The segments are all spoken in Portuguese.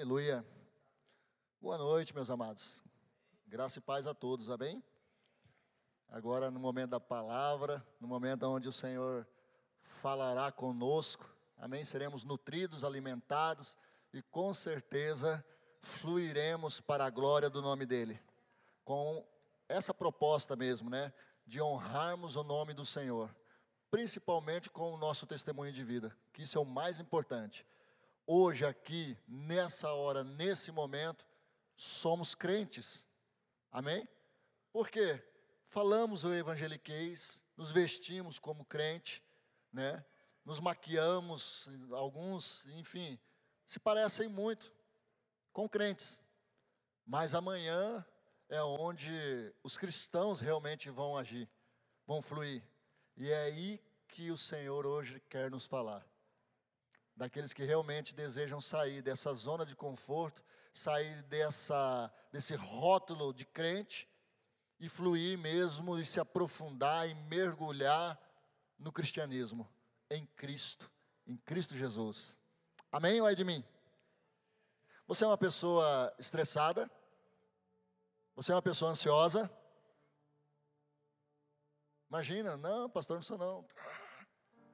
Aleluia. Boa noite, meus amados. Graça e paz a todos, amém? Agora, no momento da palavra, no momento onde o Senhor falará conosco, amém? Seremos nutridos, alimentados e com certeza fluiremos para a glória do nome dEle. Com essa proposta mesmo, né? De honrarmos o nome do Senhor, principalmente com o nosso testemunho de vida, que isso é o mais importante hoje, aqui, nessa hora, nesse momento, somos crentes. Amém? Porque falamos o evangeliquez, nos vestimos como crente, né? Nos maquiamos, alguns, enfim, se parecem muito com crentes. Mas amanhã é onde os cristãos realmente vão agir, vão fluir. E é aí que o Senhor hoje quer nos falar daqueles que realmente desejam sair dessa zona de conforto, sair dessa, desse rótulo de crente e fluir mesmo e se aprofundar e mergulhar no cristianismo, em Cristo, em Cristo Jesus. Amém ou é de mim? Você é uma pessoa estressada? Você é uma pessoa ansiosa? Imagina, não, pastor, não sou não.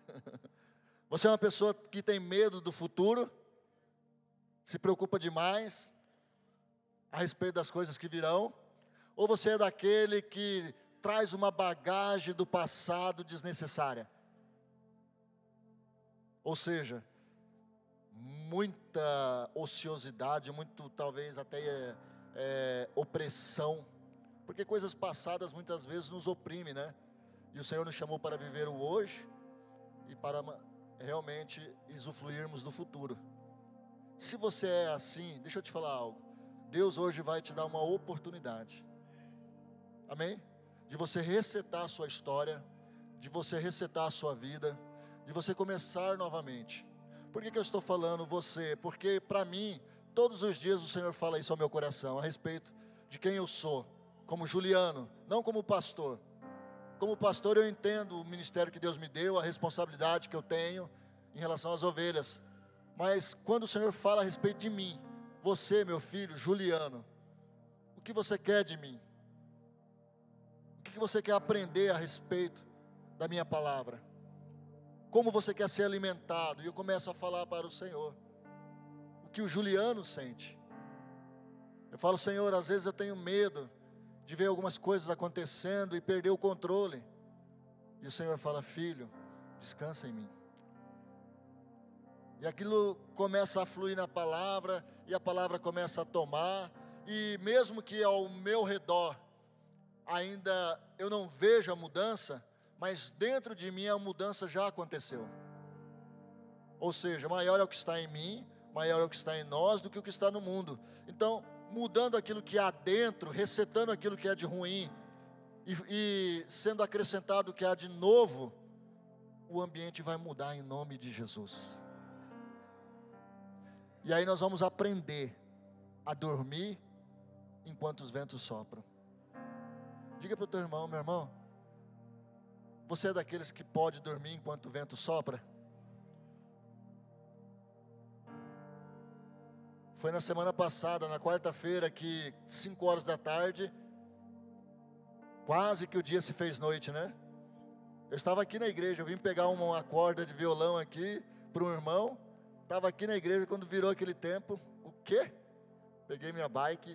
Você é uma pessoa que tem medo do futuro, se preocupa demais a respeito das coisas que virão, ou você é daquele que traz uma bagagem do passado desnecessária? Ou seja, muita ociosidade, muito talvez até é, é, opressão, porque coisas passadas muitas vezes nos oprimem, né? E o Senhor nos chamou para viver o hoje e para realmente usufruirmos do futuro. Se você é assim, deixa eu te falar algo. Deus hoje vai te dar uma oportunidade. Amém? De você resetar a sua história, de você resetar a sua vida, de você começar novamente. Por que, que eu estou falando você? Porque para mim, todos os dias o Senhor fala isso ao meu coração, a respeito de quem eu sou, como Juliano, não como pastor, como pastor, eu entendo o ministério que Deus me deu, a responsabilidade que eu tenho em relação às ovelhas. Mas quando o Senhor fala a respeito de mim, você, meu filho, Juliano, o que você quer de mim? O que você quer aprender a respeito da minha palavra? Como você quer ser alimentado? E eu começo a falar para o Senhor o que o Juliano sente. Eu falo, Senhor, às vezes eu tenho medo de ver algumas coisas acontecendo e perder o controle. E o Senhor fala: Filho, descansa em mim. E aquilo começa a fluir na palavra, e a palavra começa a tomar, e mesmo que ao meu redor ainda eu não veja a mudança, mas dentro de mim a mudança já aconteceu. Ou seja, maior é o que está em mim, maior é o que está em nós do que o que está no mundo. Então, mudando aquilo que há dentro, resetando aquilo que é de ruim e, e sendo acrescentado o que há de novo, o ambiente vai mudar em nome de Jesus. E aí nós vamos aprender a dormir enquanto os ventos sopram. Diga para o teu irmão, meu irmão, você é daqueles que pode dormir enquanto o vento sopra? Foi na semana passada, na quarta-feira, que 5 horas da tarde, quase que o dia se fez noite, né? Eu estava aqui na igreja, eu vim pegar uma corda de violão aqui para um irmão. Estava aqui na igreja quando virou aquele tempo. O quê? Peguei minha bike,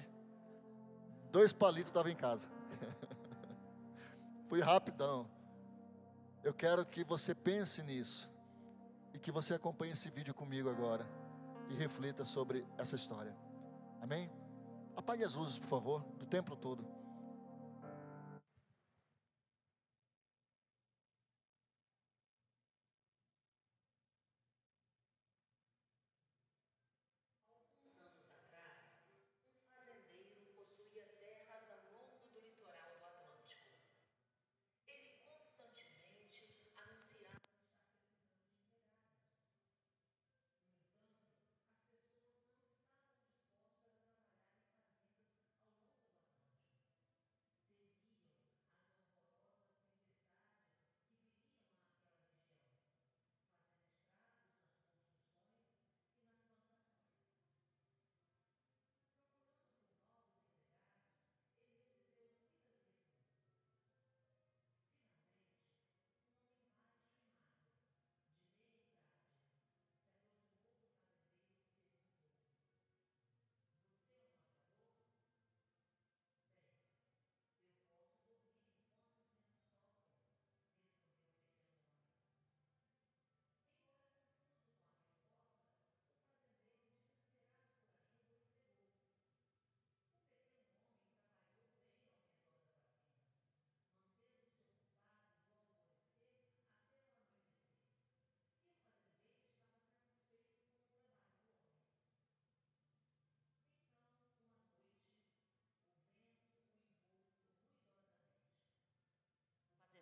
dois palitos estava em casa. Fui rapidão. Eu quero que você pense nisso e que você acompanhe esse vídeo comigo agora e reflita sobre essa história. Amém? Apague as luzes, por favor, do templo todo.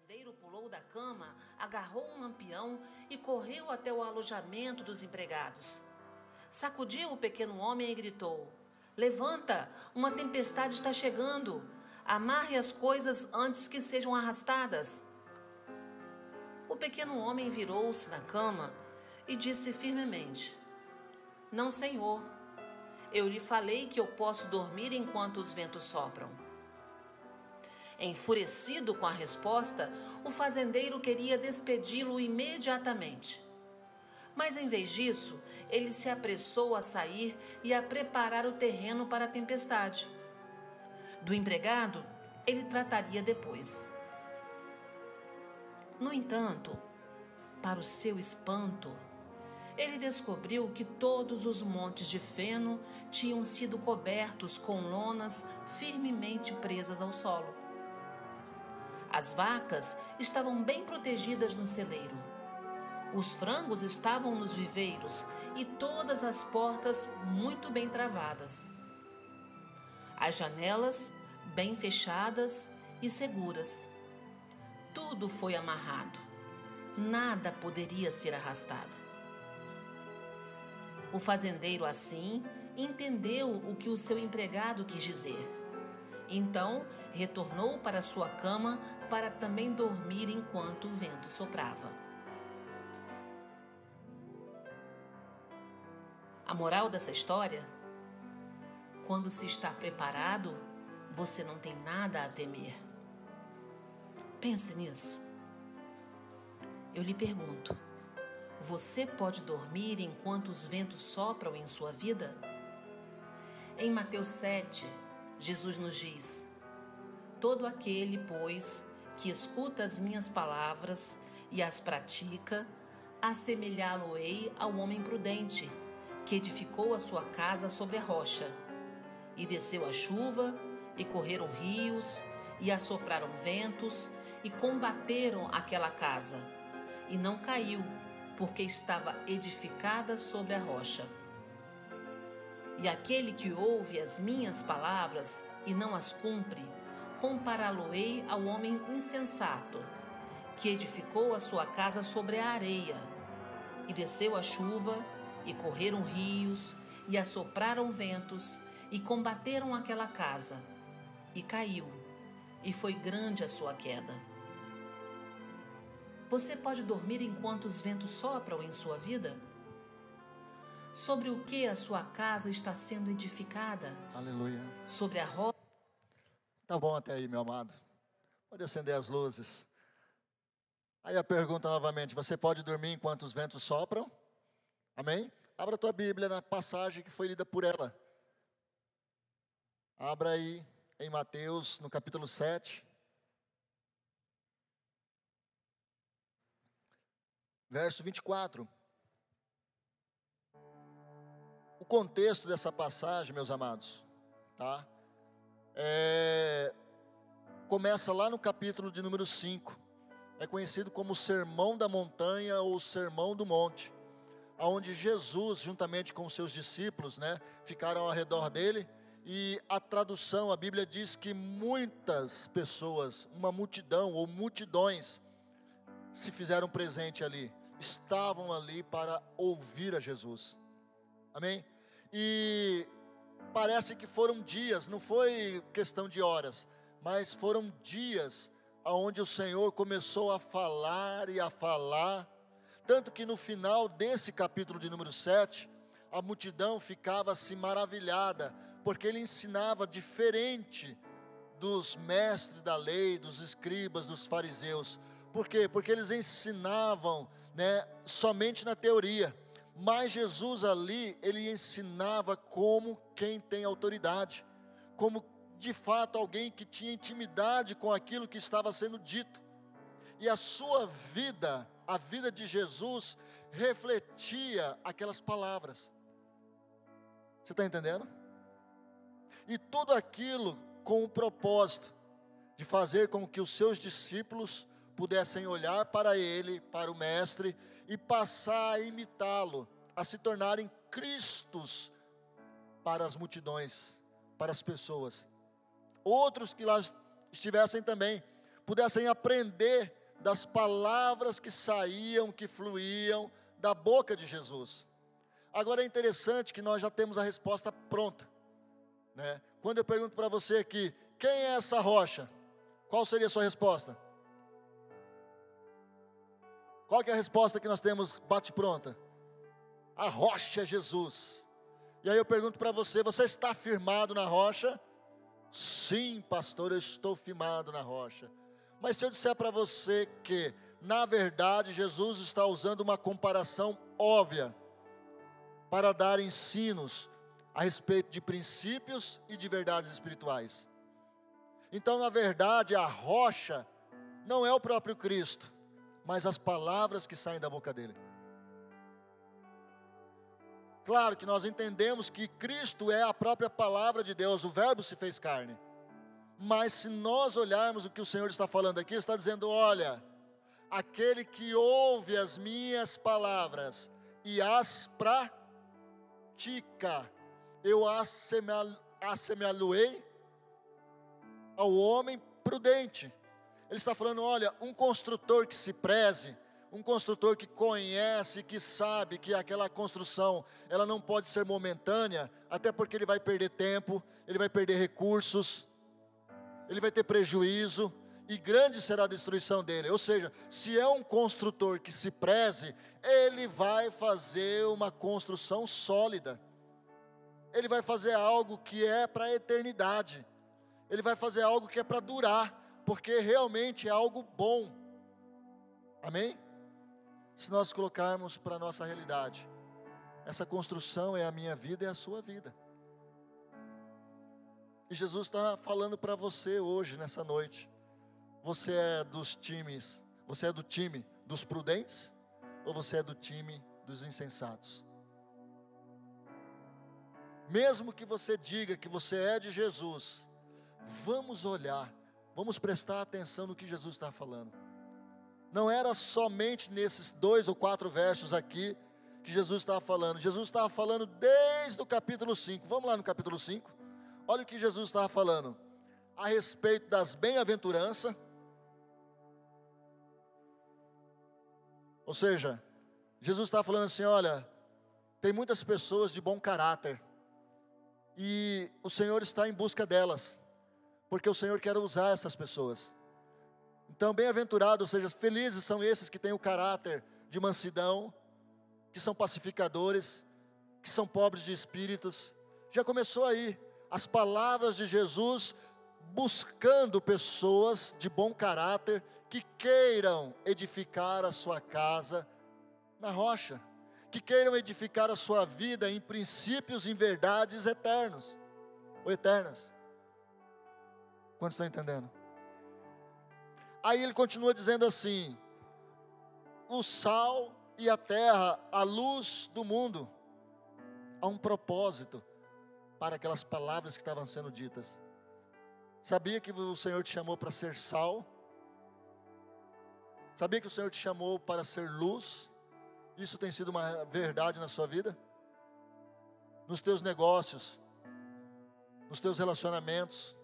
Fazendeiro pulou da cama, agarrou um lampião e correu até o alojamento dos empregados. Sacudiu o pequeno homem e gritou: Levanta, uma tempestade está chegando. Amarre as coisas antes que sejam arrastadas. O pequeno homem virou-se na cama e disse firmemente: Não, senhor. Eu lhe falei que eu posso dormir enquanto os ventos sopram. Enfurecido com a resposta, o fazendeiro queria despedi-lo imediatamente. Mas em vez disso, ele se apressou a sair e a preparar o terreno para a tempestade. Do empregado, ele trataria depois. No entanto, para o seu espanto, ele descobriu que todos os montes de feno tinham sido cobertos com lonas firmemente presas ao solo. As vacas estavam bem protegidas no celeiro. Os frangos estavam nos viveiros e todas as portas muito bem travadas. As janelas bem fechadas e seguras. Tudo foi amarrado. Nada poderia ser arrastado. O fazendeiro, assim, entendeu o que o seu empregado quis dizer. Então retornou para sua cama para também dormir enquanto o vento soprava. A moral dessa história? Quando se está preparado, você não tem nada a temer. Pense nisso. Eu lhe pergunto: você pode dormir enquanto os ventos sopram em sua vida? Em Mateus 7, Jesus nos diz: Todo aquele, pois, que escuta as minhas palavras e as pratica, assemelhá-lo-ei ao homem prudente, que edificou a sua casa sobre a rocha. E desceu a chuva, e correram rios, e assopraram ventos, e combateram aquela casa. E não caiu, porque estava edificada sobre a rocha. E aquele que ouve as minhas palavras e não as cumpre, compará-lo-ei ao homem insensato, que edificou a sua casa sobre a areia. E desceu a chuva, e correram rios, e assopraram ventos, e combateram aquela casa. E caiu, e foi grande a sua queda. Você pode dormir enquanto os ventos sopram em sua vida? Sobre o que a sua casa está sendo edificada? Aleluia. Sobre a rocha? Tá bom até aí, meu amado. Pode acender as luzes. Aí a pergunta novamente: você pode dormir enquanto os ventos sopram? Amém? Abra a tua Bíblia na passagem que foi lida por ela. Abra aí em Mateus, no capítulo 7. Verso 24. Contexto dessa passagem, meus amados, tá? É, começa lá no capítulo de número 5. É conhecido como Sermão da Montanha ou Sermão do Monte, aonde Jesus, juntamente com seus discípulos, né, ficaram ao redor dele. E a tradução, a Bíblia diz que muitas pessoas, uma multidão ou multidões, se fizeram presente ali, estavam ali para ouvir a Jesus. Amém? E parece que foram dias, não foi questão de horas, mas foram dias aonde o Senhor começou a falar e a falar, tanto que no final desse capítulo de número 7, a multidão ficava assim maravilhada, porque ele ensinava diferente dos mestres da lei, dos escribas, dos fariseus. Por quê? Porque eles ensinavam, né, somente na teoria mas Jesus ali, ele ensinava como quem tem autoridade, como de fato alguém que tinha intimidade com aquilo que estava sendo dito. E a sua vida, a vida de Jesus, refletia aquelas palavras. Você está entendendo? E tudo aquilo com o propósito de fazer com que os seus discípulos pudessem olhar para ele, para o Mestre, e passar a imitá-lo, a se tornarem Cristos para as multidões, para as pessoas. Outros que lá estivessem também pudessem aprender das palavras que saíam, que fluíam da boca de Jesus. Agora é interessante que nós já temos a resposta pronta. Né? Quando eu pergunto para você aqui, quem é essa rocha? Qual seria a sua resposta? Qual é a resposta que nós temos bate pronta? A rocha é Jesus. E aí eu pergunto para você, você está firmado na rocha? Sim, pastor, eu estou firmado na rocha. Mas se eu disser para você que, na verdade, Jesus está usando uma comparação óbvia para dar ensinos a respeito de princípios e de verdades espirituais. Então, na verdade, a rocha não é o próprio Cristo, mas as palavras que saem da boca dele. Claro que nós entendemos que Cristo é a própria palavra de Deus, o Verbo se fez carne. Mas se nós olharmos o que o Senhor está falando aqui, está dizendo: olha, aquele que ouve as minhas palavras e as pratica, eu assemelhei ao homem prudente. Ele está falando: olha, um construtor que se preze, um construtor que conhece, que sabe que aquela construção, ela não pode ser momentânea, até porque ele vai perder tempo, ele vai perder recursos, ele vai ter prejuízo, e grande será a destruição dele. Ou seja, se é um construtor que se preze, ele vai fazer uma construção sólida. Ele vai fazer algo que é para a eternidade. Ele vai fazer algo que é para durar, porque realmente é algo bom. Amém? se nós colocarmos para a nossa realidade. Essa construção é a minha vida e a sua vida. E Jesus está falando para você hoje, nessa noite. Você é dos times, você é do time dos prudentes ou você é do time dos insensatos? Mesmo que você diga que você é de Jesus, vamos olhar, vamos prestar atenção no que Jesus está falando não era somente nesses dois ou quatro versos aqui que Jesus estava falando. Jesus estava falando desde o capítulo 5. Vamos lá no capítulo 5. Olha o que Jesus estava falando a respeito das bem-aventuranças. Ou seja, Jesus estava falando assim: olha, tem muitas pessoas de bom caráter, e o Senhor está em busca delas, porque o Senhor quer usar essas pessoas. Então, bem-aventurados, ou seja, felizes são esses que têm o caráter de mansidão, que são pacificadores, que são pobres de espíritos. Já começou aí as palavras de Jesus buscando pessoas de bom caráter que queiram edificar a sua casa na rocha, que queiram edificar a sua vida em princípios e em verdades eternos ou eternas. Quantos estão entendendo? Aí ele continua dizendo assim: o sal e a terra, a luz do mundo, há um propósito para aquelas palavras que estavam sendo ditas. Sabia que o Senhor te chamou para ser sal? Sabia que o Senhor te chamou para ser luz? Isso tem sido uma verdade na sua vida? Nos teus negócios, nos teus relacionamentos.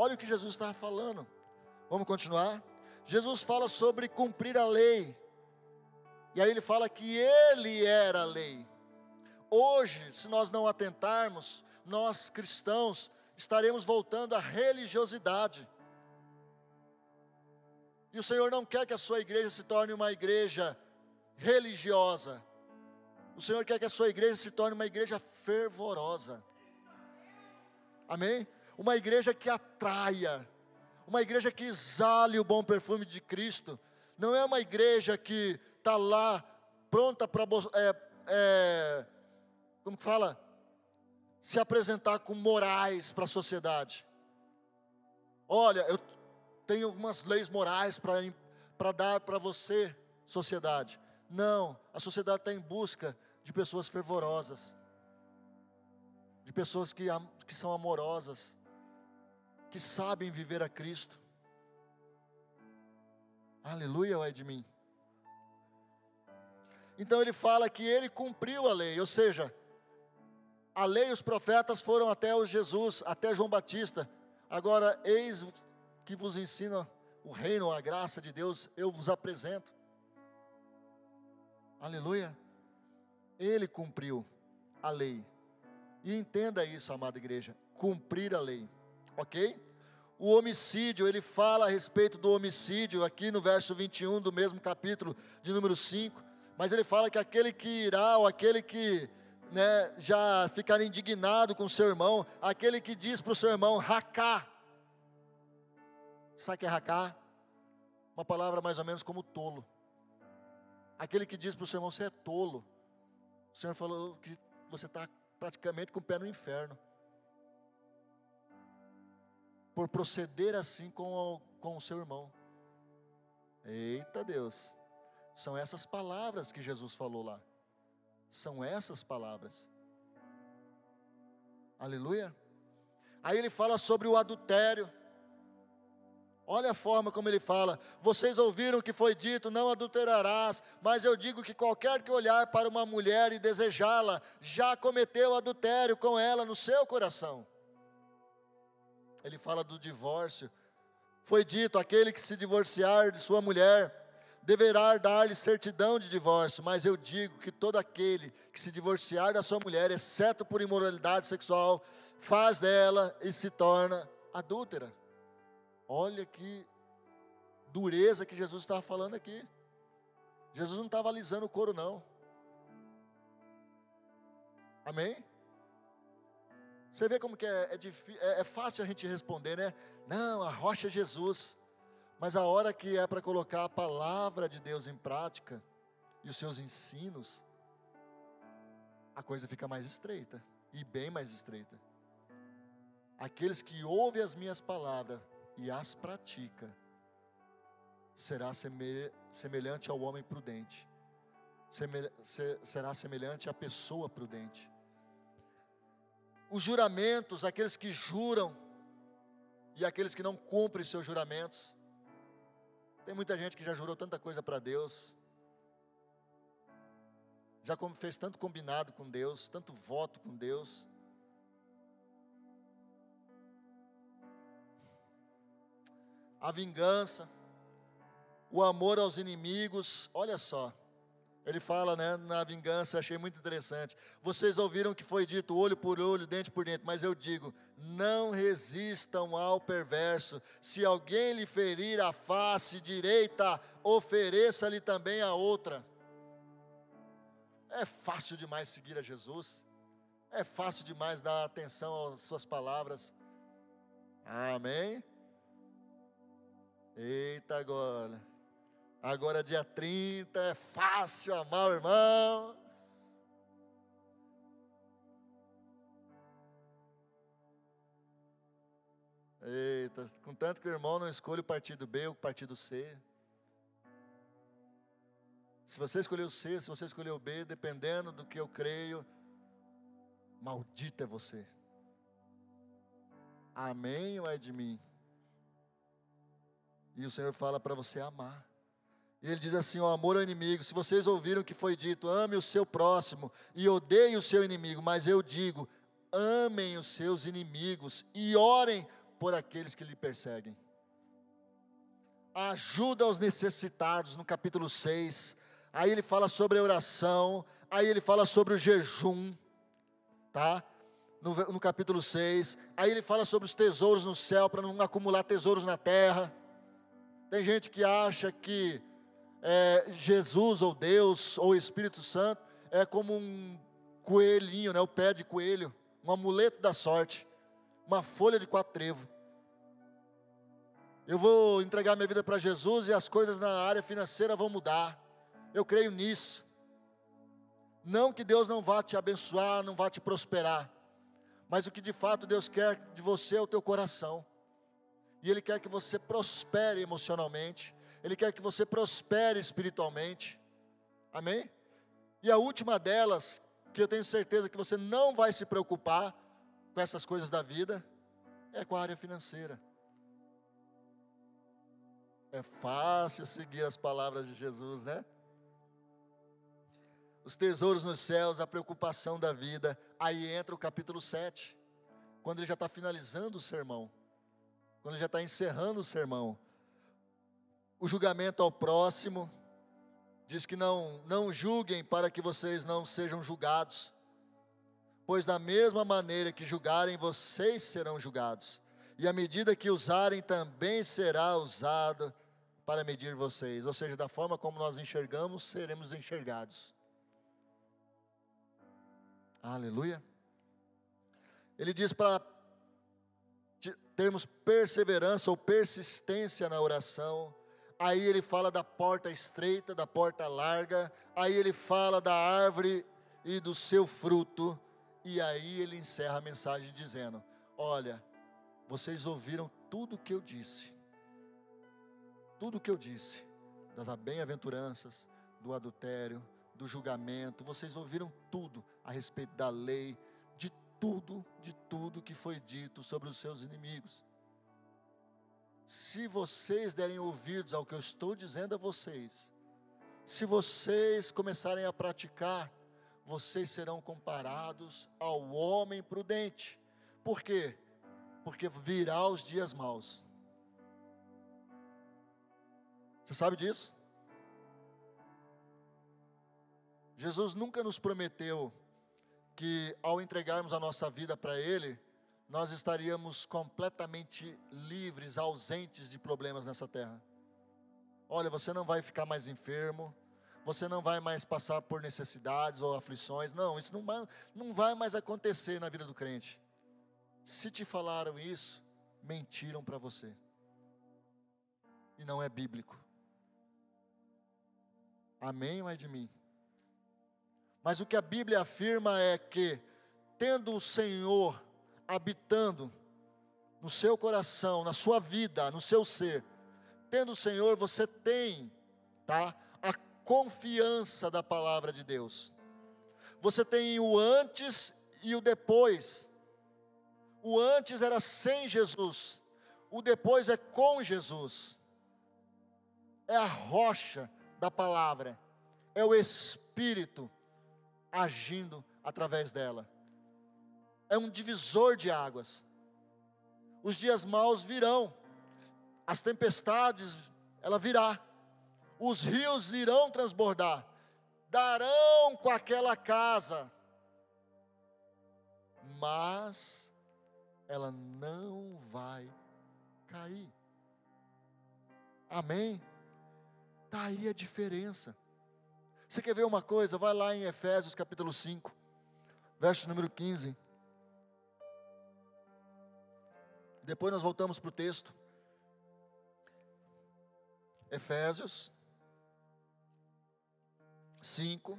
Olha o que Jesus estava falando. Vamos continuar? Jesus fala sobre cumprir a lei. E aí ele fala que ele era a lei. Hoje, se nós não atentarmos, nós cristãos estaremos voltando à religiosidade. E o Senhor não quer que a sua igreja se torne uma igreja religiosa. O Senhor quer que a sua igreja se torne uma igreja fervorosa. Amém? Uma igreja que atraia, uma igreja que exale o bom perfume de Cristo, não é uma igreja que está lá pronta para, é, é, como que fala? Se apresentar com morais para a sociedade. Olha, eu tenho algumas leis morais para dar para você, sociedade. Não, a sociedade está em busca de pessoas fervorosas, de pessoas que, que são amorosas, que sabem viver a Cristo. Aleluia, ai de mim. Então ele fala que ele cumpriu a lei, ou seja, a lei e os profetas foram até o Jesus, até João Batista. Agora, eis que vos ensina o reino, a graça de Deus, eu vos apresento. Aleluia. Ele cumpriu a lei. E entenda isso, amada igreja, cumprir a lei. OK? O homicídio, ele fala a respeito do homicídio aqui no verso 21 do mesmo capítulo de número 5, mas ele fala que aquele que irá, ou aquele que né, já ficar indignado com seu irmão, aquele que diz para o seu irmão, racá. Sabe o que é racá? Uma palavra mais ou menos como tolo. Aquele que diz para o seu irmão, você é tolo. O Senhor falou que você está praticamente com o pé no inferno. Por proceder assim com o, com o seu irmão. Eita Deus. São essas palavras que Jesus falou lá. São essas palavras. Aleluia. Aí ele fala sobre o adultério. Olha a forma como ele fala. Vocês ouviram que foi dito: não adulterarás. Mas eu digo que qualquer que olhar para uma mulher e desejá-la, já cometeu adultério com ela no seu coração. Ele fala do divórcio. Foi dito: aquele que se divorciar de sua mulher, deverá dar-lhe certidão de divórcio. Mas eu digo que todo aquele que se divorciar da sua mulher, exceto por imoralidade sexual, faz dela e se torna adúltera. Olha que dureza que Jesus estava falando aqui. Jesus não estava alisando o couro, não. Amém? Você vê como que é, é, é, é fácil a gente responder, né? Não, a rocha é Jesus. Mas a hora que é para colocar a palavra de Deus em prática e os seus ensinos, a coisa fica mais estreita e bem mais estreita. Aqueles que ouvem as minhas palavras e as pratica, será semelhante ao homem prudente, será semelhante à pessoa prudente. Os juramentos, aqueles que juram e aqueles que não cumprem seus juramentos. Tem muita gente que já jurou tanta coisa para Deus, já fez tanto combinado com Deus, tanto voto com Deus, a vingança, o amor aos inimigos. Olha só, ele fala né, na vingança, achei muito interessante. Vocês ouviram que foi dito olho por olho, dente por dente, mas eu digo: não resistam ao perverso. Se alguém lhe ferir a face direita, ofereça-lhe também a outra. É fácil demais seguir a Jesus. É fácil demais dar atenção às suas palavras. Amém? Eita agora. Agora dia 30 é fácil amar o irmão. Eita, contanto que o irmão não escolhe o partido B ou o partido C. Se você escolheu C, se você escolheu B, dependendo do que eu creio, maldito é você. Amém ou é de mim? E o Senhor fala para você amar. E ele diz assim: o amor ao inimigo. Se vocês ouviram o que foi dito, ame o seu próximo e odeie o seu inimigo. Mas eu digo: amem os seus inimigos e orem por aqueles que lhe perseguem. Ajuda aos necessitados, no capítulo 6. Aí ele fala sobre a oração. Aí ele fala sobre o jejum. Tá? No, no capítulo 6. Aí ele fala sobre os tesouros no céu, para não acumular tesouros na terra. Tem gente que acha que é, Jesus ou Deus ou Espírito Santo é como um coelhinho, né, o pé de coelho, um amuleto da sorte, uma folha de quatro trevo. Eu vou entregar minha vida para Jesus e as coisas na área financeira vão mudar. Eu creio nisso. Não que Deus não vá te abençoar, não vá te prosperar, mas o que de fato Deus quer de você é o teu coração. E Ele quer que você prospere emocionalmente, Ele quer que você prospere espiritualmente. Amém? E a última delas, que eu tenho certeza que você não vai se preocupar com essas coisas da vida, é com a área financeira. É fácil seguir as palavras de Jesus, né? Os tesouros nos céus, a preocupação da vida. Aí entra o capítulo 7, quando ele já está finalizando o sermão quando ele já está encerrando o sermão. O julgamento ao próximo, diz que não, não julguem para que vocês não sejam julgados, pois da mesma maneira que julgarem, vocês serão julgados, e a medida que usarem também será usada para medir vocês, ou seja, da forma como nós enxergamos, seremos enxergados. Aleluia. Ele diz para termos perseverança ou persistência na oração. Aí ele fala da porta estreita, da porta larga. Aí ele fala da árvore e do seu fruto. E aí ele encerra a mensagem dizendo: Olha, vocês ouviram tudo o que eu disse. Tudo o que eu disse. Das bem-aventuranças, do adultério, do julgamento. Vocês ouviram tudo a respeito da lei, de tudo, de tudo que foi dito sobre os seus inimigos. Se vocês derem ouvidos ao que eu estou dizendo a vocês, se vocês começarem a praticar, vocês serão comparados ao homem prudente. Por quê? Porque virá os dias maus. Você sabe disso? Jesus nunca nos prometeu que ao entregarmos a nossa vida para Ele, nós estaríamos completamente livres, ausentes de problemas nessa terra. Olha, você não vai ficar mais enfermo, você não vai mais passar por necessidades ou aflições, não, isso não vai, não vai mais acontecer na vida do crente. Se te falaram isso, mentiram para você, e não é bíblico. Amém ou é de mim? Mas o que a Bíblia afirma é que, tendo o Senhor habitando no seu coração, na sua vida, no seu ser, tendo o Senhor, você tem, tá? A confiança da palavra de Deus. Você tem o antes e o depois. O antes era sem Jesus, o depois é com Jesus. É a rocha da palavra, é o Espírito agindo através dela. É um divisor de águas. Os dias maus virão, as tempestades, ela virá, os rios irão transbordar, darão com aquela casa, mas ela não vai cair. Amém? Está aí a diferença. Você quer ver uma coisa? Vai lá em Efésios capítulo 5, verso número 15. Depois nós voltamos para o texto. Efésios 5.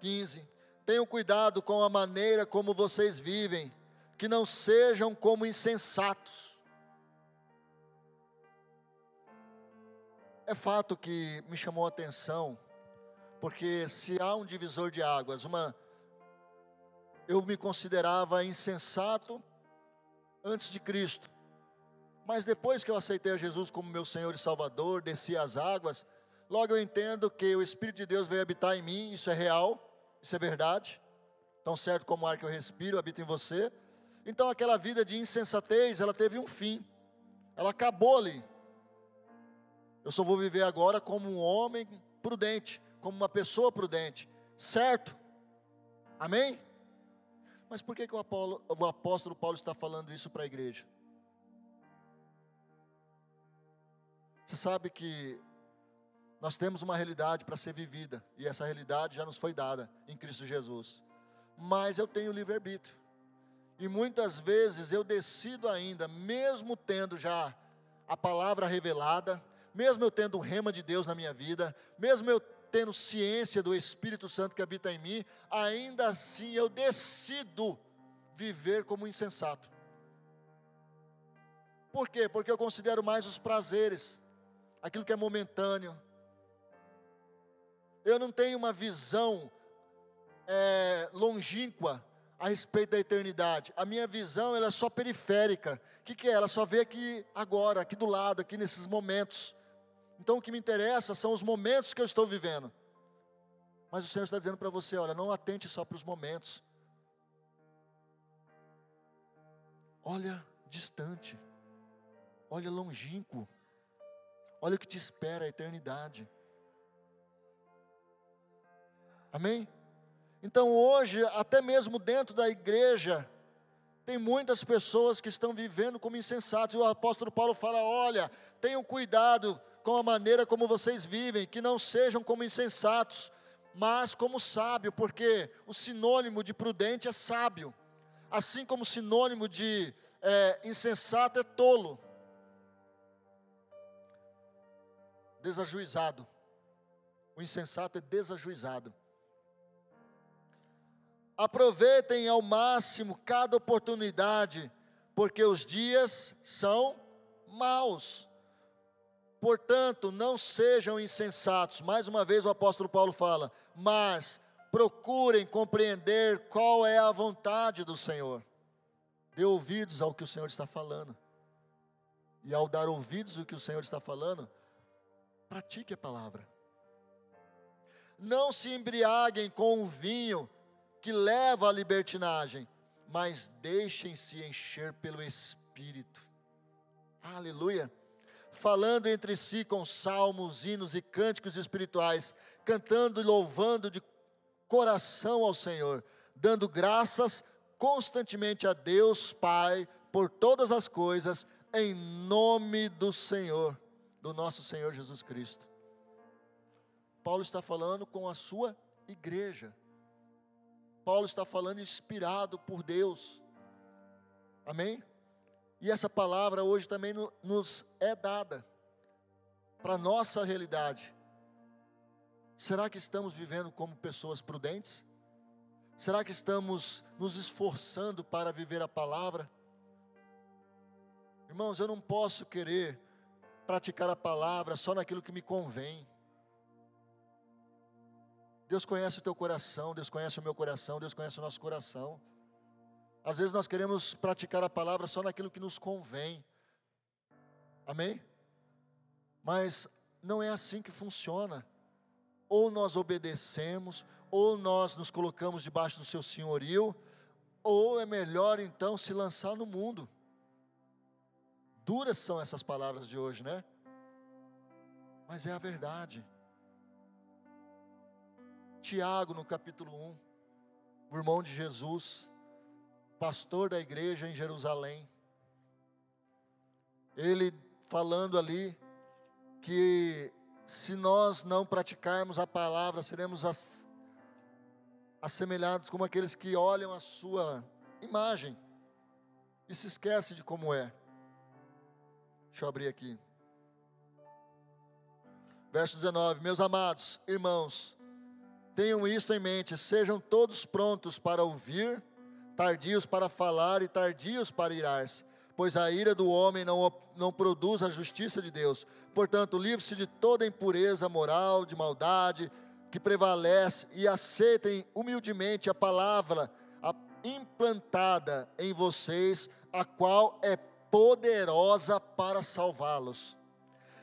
Quinze. Tenham cuidado com a maneira como vocês vivem, que não sejam como insensatos É fato que me chamou a atenção, porque se há um divisor de águas, uma eu me considerava insensato antes de Cristo. Mas depois que eu aceitei a Jesus como meu Senhor e Salvador, desci as águas, logo eu entendo que o Espírito de Deus veio habitar em mim, isso é real, isso é verdade. Tão certo como o ar que eu respiro habita em você. Então aquela vida de insensatez, ela teve um fim. Ela acabou ali. Eu só vou viver agora como um homem prudente, como uma pessoa prudente, certo? Amém? Mas por que, que o, Apolo, o apóstolo Paulo está falando isso para a igreja? Você sabe que nós temos uma realidade para ser vivida, e essa realidade já nos foi dada em Cristo Jesus. Mas eu tenho livre-arbítrio. E muitas vezes eu decido ainda, mesmo tendo já a palavra revelada, mesmo eu tendo o rema de Deus na minha vida, mesmo eu tendo ciência do Espírito Santo que habita em mim, ainda assim eu decido viver como insensato. Por quê? Porque eu considero mais os prazeres, aquilo que é momentâneo. Eu não tenho uma visão é, longínqua a respeito da eternidade. A minha visão ela é só periférica. O que, que é? Ela só vê aqui agora, aqui do lado, aqui nesses momentos. Então o que me interessa são os momentos que eu estou vivendo. Mas o Senhor está dizendo para você: olha, não atente só para os momentos. olha distante, olha longínquo, olha o que te espera a eternidade. Amém? Então hoje, até mesmo dentro da igreja, tem muitas pessoas que estão vivendo como insensatos, e o apóstolo Paulo fala: olha, tenham cuidado com a maneira como vocês vivem, que não sejam como insensatos, mas como sábio, porque o sinônimo de prudente é sábio, assim como o sinônimo de é, insensato é tolo, desajuizado. O insensato é desajuizado. Aproveitem ao máximo cada oportunidade, porque os dias são maus. Portanto, não sejam insensatos. Mais uma vez o apóstolo Paulo fala, mas procurem compreender qual é a vontade do Senhor. Dê ouvidos ao que o Senhor está falando. E ao dar ouvidos ao que o Senhor está falando, pratique a palavra. Não se embriaguem com o vinho que leva à libertinagem, mas deixem-se encher pelo Espírito. Aleluia. Falando entre si com salmos, hinos e cânticos espirituais, cantando e louvando de coração ao Senhor, dando graças constantemente a Deus Pai por todas as coisas, em nome do Senhor, do nosso Senhor Jesus Cristo. Paulo está falando com a sua igreja. Paulo está falando inspirado por Deus. Amém? E essa palavra hoje também nos é dada para nossa realidade. Será que estamos vivendo como pessoas prudentes? Será que estamos nos esforçando para viver a palavra? Irmãos, eu não posso querer praticar a palavra só naquilo que me convém. Deus conhece o teu coração, Deus conhece o meu coração, Deus conhece o nosso coração. Às vezes nós queremos praticar a palavra só naquilo que nos convém. Amém? Mas não é assim que funciona. Ou nós obedecemos, ou nós nos colocamos debaixo do seu senhorio, ou é melhor então se lançar no mundo. Duras são essas palavras de hoje, né? Mas é a verdade. Tiago, no capítulo 1, o irmão de Jesus, pastor da igreja em Jerusalém, ele falando ali que se nós não praticarmos a palavra, seremos assemelhados como aqueles que olham a sua imagem e se esquecem de como é. Deixa eu abrir aqui. Verso 19: Meus amados irmãos, Tenham isto em mente, sejam todos prontos para ouvir, tardios para falar e tardios para irar-se, pois a ira do homem não, não produz a justiça de Deus. Portanto, livre-se de toda impureza moral, de maldade que prevalece e aceitem humildemente a palavra implantada em vocês, a qual é poderosa para salvá-los.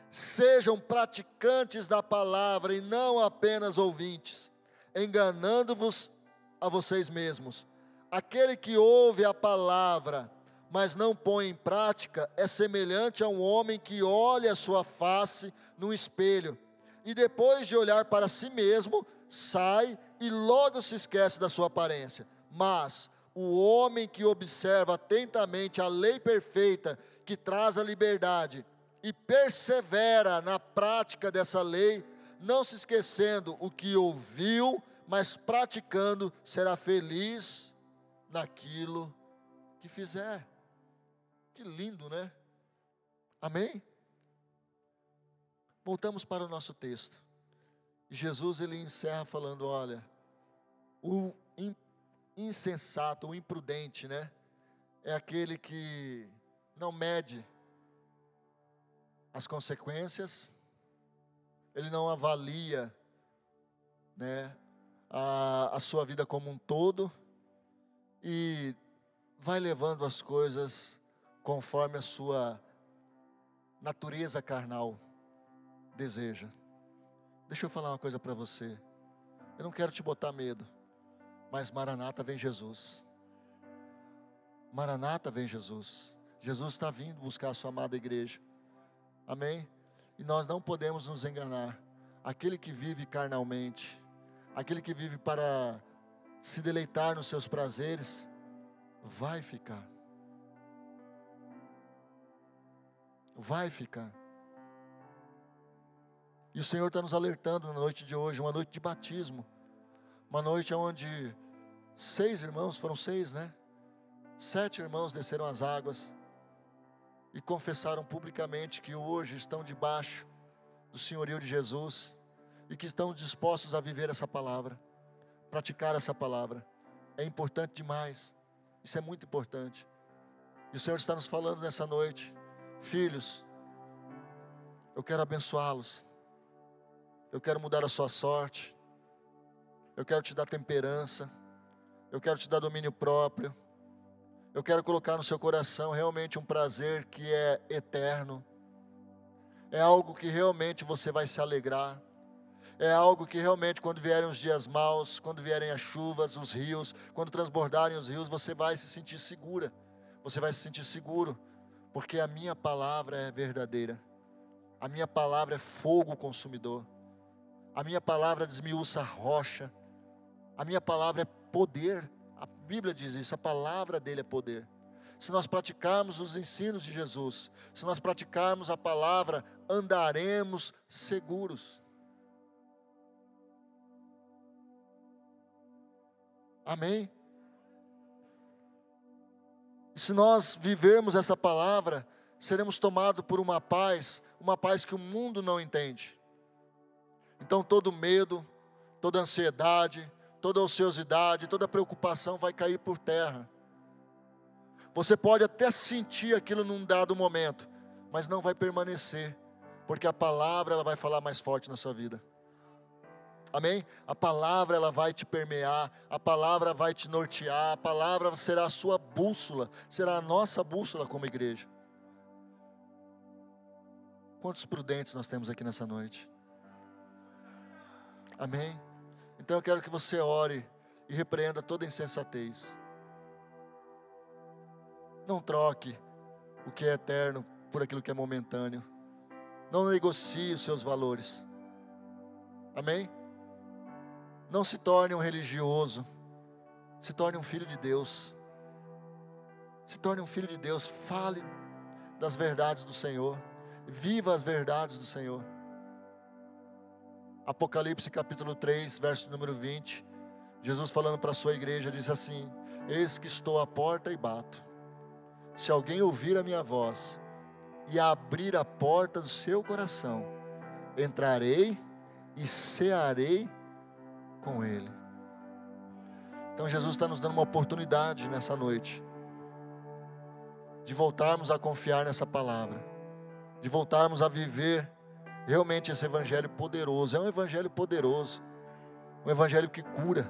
Sejam praticantes da palavra e não apenas ouvintes enganando-vos a vocês mesmos. Aquele que ouve a palavra, mas não põe em prática, é semelhante a um homem que olha a sua face no espelho e depois de olhar para si mesmo, sai e logo se esquece da sua aparência. Mas o homem que observa atentamente a lei perfeita que traz a liberdade e persevera na prática dessa lei, não se esquecendo o que ouviu, mas praticando, será feliz naquilo que fizer. Que lindo, né? Amém? Voltamos para o nosso texto. Jesus ele encerra falando, olha, o insensato, o imprudente, né? É aquele que não mede as consequências, ele não avalia né, a, a sua vida como um todo e vai levando as coisas conforme a sua natureza carnal deseja. Deixa eu falar uma coisa para você. Eu não quero te botar medo, mas Maranata vem Jesus. Maranata, vem Jesus. Jesus está vindo buscar a sua amada igreja. Amém? E nós não podemos nos enganar. Aquele que vive carnalmente, aquele que vive para se deleitar nos seus prazeres, vai ficar. Vai ficar. E o Senhor está nos alertando na noite de hoje, uma noite de batismo, uma noite onde seis irmãos, foram seis, né? Sete irmãos desceram as águas e confessaram publicamente que hoje estão debaixo do senhorio de Jesus e que estão dispostos a viver essa palavra, praticar essa palavra. É importante demais, isso é muito importante. E o Senhor está nos falando nessa noite, filhos, eu quero abençoá-los, eu quero mudar a sua sorte, eu quero te dar temperança, eu quero te dar domínio próprio. Eu quero colocar no seu coração realmente um prazer que é eterno. É algo que realmente você vai se alegrar. É algo que realmente, quando vierem os dias maus, quando vierem as chuvas, os rios, quando transbordarem os rios, você vai se sentir segura. Você vai se sentir seguro, porque a minha palavra é verdadeira. A minha palavra é fogo consumidor. A minha palavra desmiuça rocha. A minha palavra é poder. A Bíblia diz isso, a palavra dele é poder. Se nós praticarmos os ensinos de Jesus, se nós praticarmos a palavra, andaremos seguros. Amém? E se nós vivermos essa palavra, seremos tomados por uma paz, uma paz que o mundo não entende. Então todo medo, toda ansiedade, toda ociosidade, toda preocupação vai cair por terra. Você pode até sentir aquilo num dado momento, mas não vai permanecer, porque a palavra ela vai falar mais forte na sua vida. Amém? A palavra ela vai te permear, a palavra vai te nortear, a palavra será a sua bússola, será a nossa bússola como igreja. Quantos prudentes nós temos aqui nessa noite? Amém? Então eu quero que você ore e repreenda toda insensatez. Não troque o que é eterno por aquilo que é momentâneo. Não negocie os seus valores. Amém? Não se torne um religioso. Se torne um filho de Deus. Se torne um filho de Deus. Fale das verdades do Senhor. Viva as verdades do Senhor. Apocalipse capítulo 3, verso número 20. Jesus falando para a sua igreja diz assim: Eis que estou à porta e bato. Se alguém ouvir a minha voz e abrir a porta do seu coração, entrarei e cearei com ele. Então Jesus está nos dando uma oportunidade nessa noite de voltarmos a confiar nessa palavra, de voltarmos a viver realmente esse evangelho poderoso. É um evangelho poderoso, um evangelho que cura,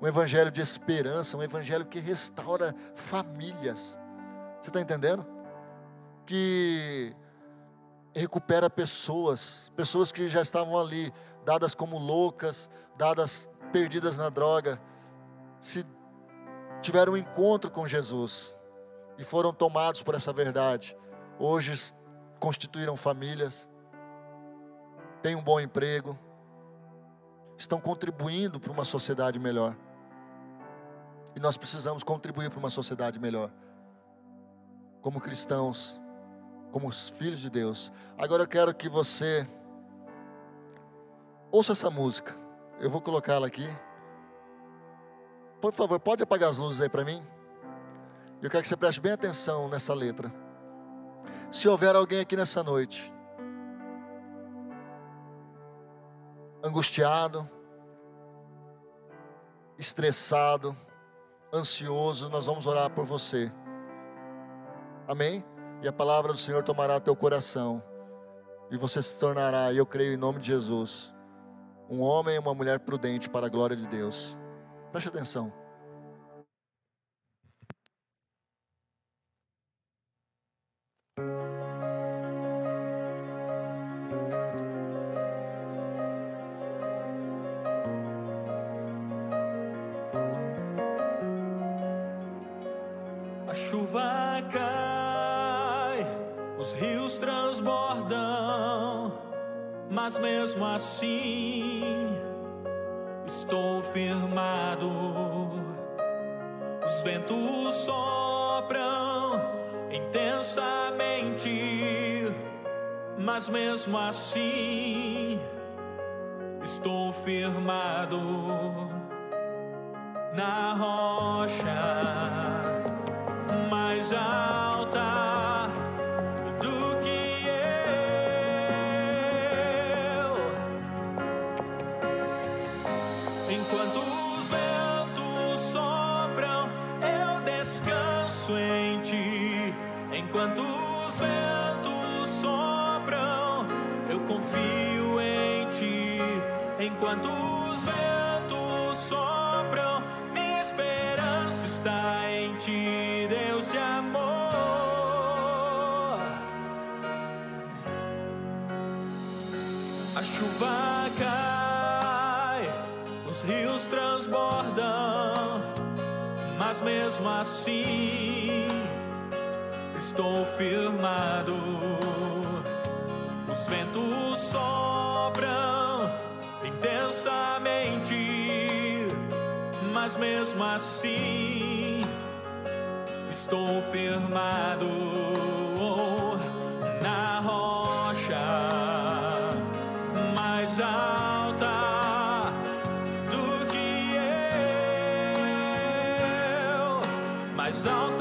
um evangelho de esperança, um evangelho que restaura famílias. Você está entendendo? Que recupera pessoas, pessoas que já estavam ali, dadas como loucas, dadas perdidas na droga, se tiveram um encontro com Jesus e foram tomados por essa verdade. Hoje constituíram famílias, têm um bom emprego, estão contribuindo para uma sociedade melhor. E nós precisamos contribuir para uma sociedade melhor, como cristãos, como filhos de Deus. Agora eu quero que você ouça essa música. Eu vou colocá-la aqui. Por favor, pode apagar as luzes aí para mim? Eu quero que você preste bem atenção nessa letra. Se houver alguém aqui nessa noite, angustiado, estressado, ansioso, nós vamos orar por você. Amém? E a palavra do Senhor tomará teu coração. E você se tornará, eu creio em nome de Jesus, um homem e uma mulher prudente para a glória de Deus. Preste atenção. Mas mesmo assim estou firmado. Os ventos sopram intensamente, mas mesmo assim estou firmado na rocha mais alta Enquanto os ventos sopram, minha esperança está em ti, Deus de amor. A chuva cai, os rios transbordam, mas mesmo assim estou firmado. Os ventos sopram intensamente, mas mesmo assim estou firmado na rocha mais alta do que eu, mais alta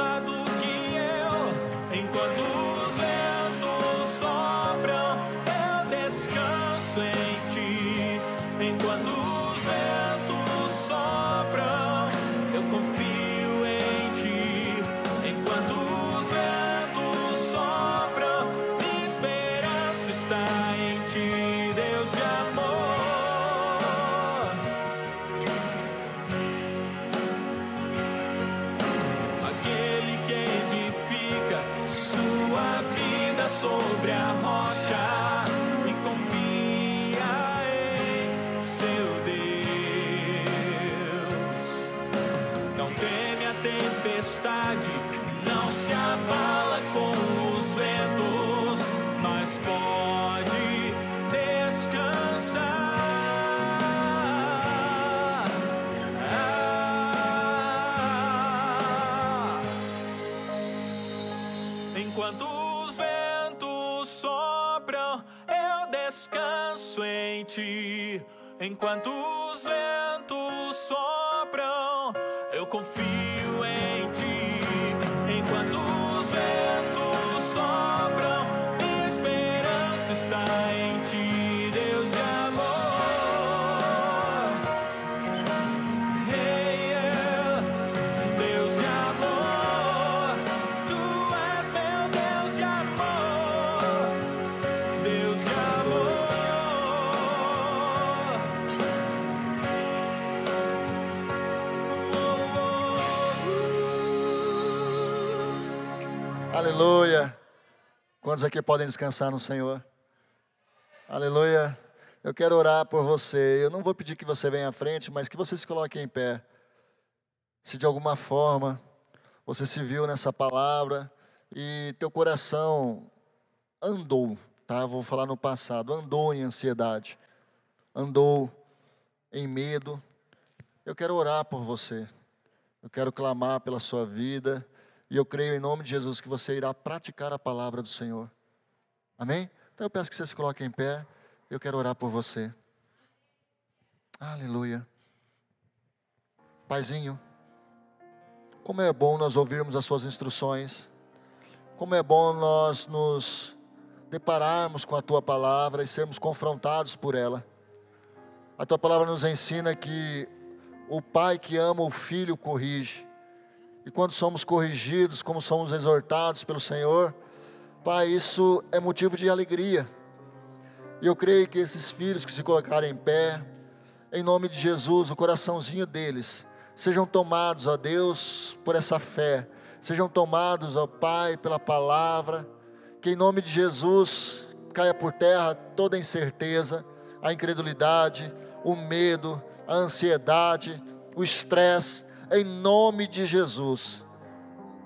Enquanto os ventos sopram, eu confio Aleluia. Quantos aqui podem descansar no Senhor? Aleluia. Eu quero orar por você. Eu não vou pedir que você venha à frente, mas que você se coloque em pé. Se de alguma forma você se viu nessa palavra e teu coração andou, tá? Vou falar no passado, andou em ansiedade, andou em medo. Eu quero orar por você. Eu quero clamar pela sua vida. E eu creio em nome de Jesus que você irá praticar a palavra do Senhor. Amém? Então eu peço que você se coloque em pé. Eu quero orar por você. Aleluia. Paizinho, como é bom nós ouvirmos as suas instruções. Como é bom nós nos depararmos com a tua palavra e sermos confrontados por ela. A tua palavra nos ensina que o pai que ama o filho corrige. E quando somos corrigidos, como somos exortados pelo Senhor, Pai, isso é motivo de alegria. E eu creio que esses filhos que se colocarem em pé, em nome de Jesus, o coraçãozinho deles, sejam tomados, ó Deus, por essa fé, sejam tomados, ó Pai, pela palavra, que em nome de Jesus caia por terra toda a incerteza, a incredulidade, o medo, a ansiedade, o estresse, em nome de Jesus.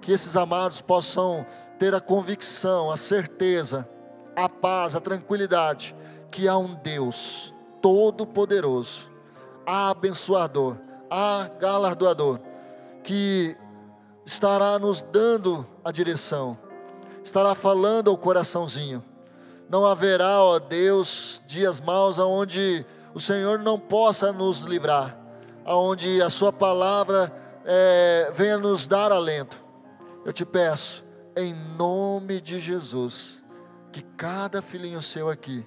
que esses amados possam ter a convicção, a certeza, a paz, a tranquilidade que há um Deus todo-poderoso, abençoador, galardoador, que estará nos dando a direção, estará falando ao coraçãozinho. Não haverá, ó Deus, dias maus aonde o Senhor não possa nos livrar, aonde a Sua palavra é, venha nos dar alento. Eu te peço, em nome de Jesus, que cada filhinho seu aqui,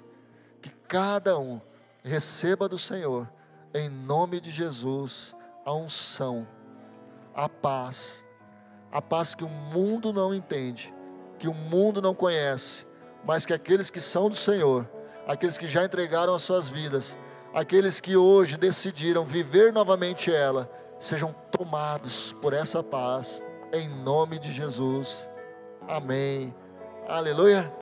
que cada um receba do Senhor, em nome de Jesus, a unção, a paz, a paz que o mundo não entende, que o mundo não conhece, mas que aqueles que são do Senhor, aqueles que já entregaram as suas vidas, aqueles que hoje decidiram viver novamente ela, sejam tomados por essa paz, em nome de Jesus. Amém. Aleluia.